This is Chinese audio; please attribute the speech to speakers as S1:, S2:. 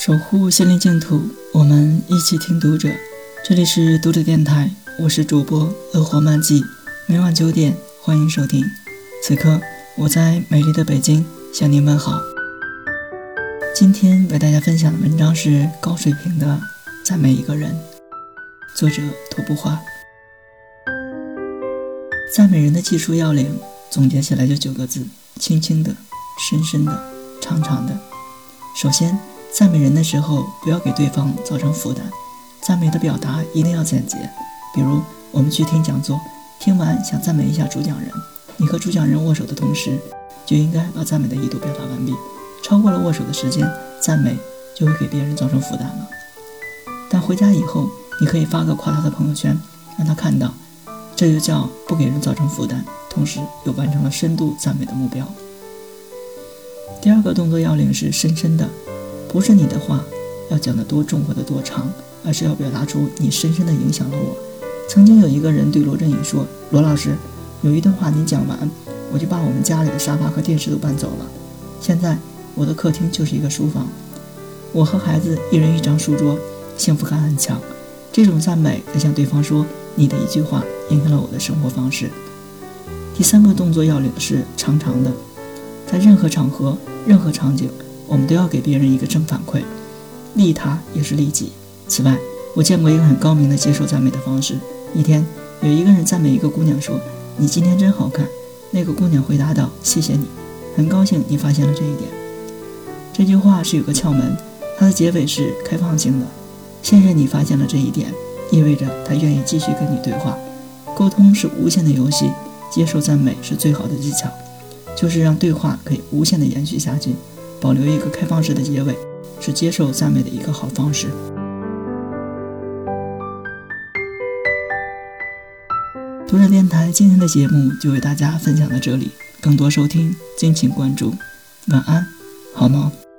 S1: 守护心灵净土，我们一起听读者。这里是读者电台，我是主播乐活漫记，每晚九点欢迎收听。此刻我在美丽的北京向您问好。今天为大家分享的文章是高水平的赞美一个人，作者徒步花。赞美人的技术要领总结起来就九个字：轻轻的、深深的、长长的。首先。赞美人的时候，不要给对方造成负担。赞美的表达一定要简洁。比如，我们去听讲座，听完想赞美一下主讲人，你和主讲人握手的同时，就应该把赞美的意图表达完毕。超过了握手的时间，赞美就会给别人造成负担了。但回家以后，你可以发个夸他的朋友圈，让他看到，这就叫不给人造成负担，同时又完成了深度赞美的目标。第二个动作要领是深深的。不是你的话要讲得多重或者多长，而是要表达出你深深的影响了我。曾经有一个人对罗振宇说：“罗老师，有一段话你讲完，我就把我们家里的沙发和电视都搬走了。现在我的客厅就是一个书房，我和孩子一人一张书桌，幸福感很强。”这种赞美在向对方说：“你的一句话影响了我的生活方式。”第三个动作要领是长长的，在任何场合、任何场景。我们都要给别人一个正反馈，利他也是利己。此外，我见过一个很高明的接受赞美的方式。一天，有一个人赞美一个姑娘说：“你今天真好看。”那个姑娘回答道：“谢谢你，很高兴你发现了这一点。”这句话是有个窍门，它的结尾是开放性的。谢谢你发现了这一点，意味着他愿意继续跟你对话。沟通是无限的游戏，接受赞美是最好的技巧，就是让对话可以无限的延续下去。保留一个开放式的结尾，是接受赞美的一个好方式。读者电台今天的节目就为大家分享到这里，更多收听敬请关注。晚安，好梦。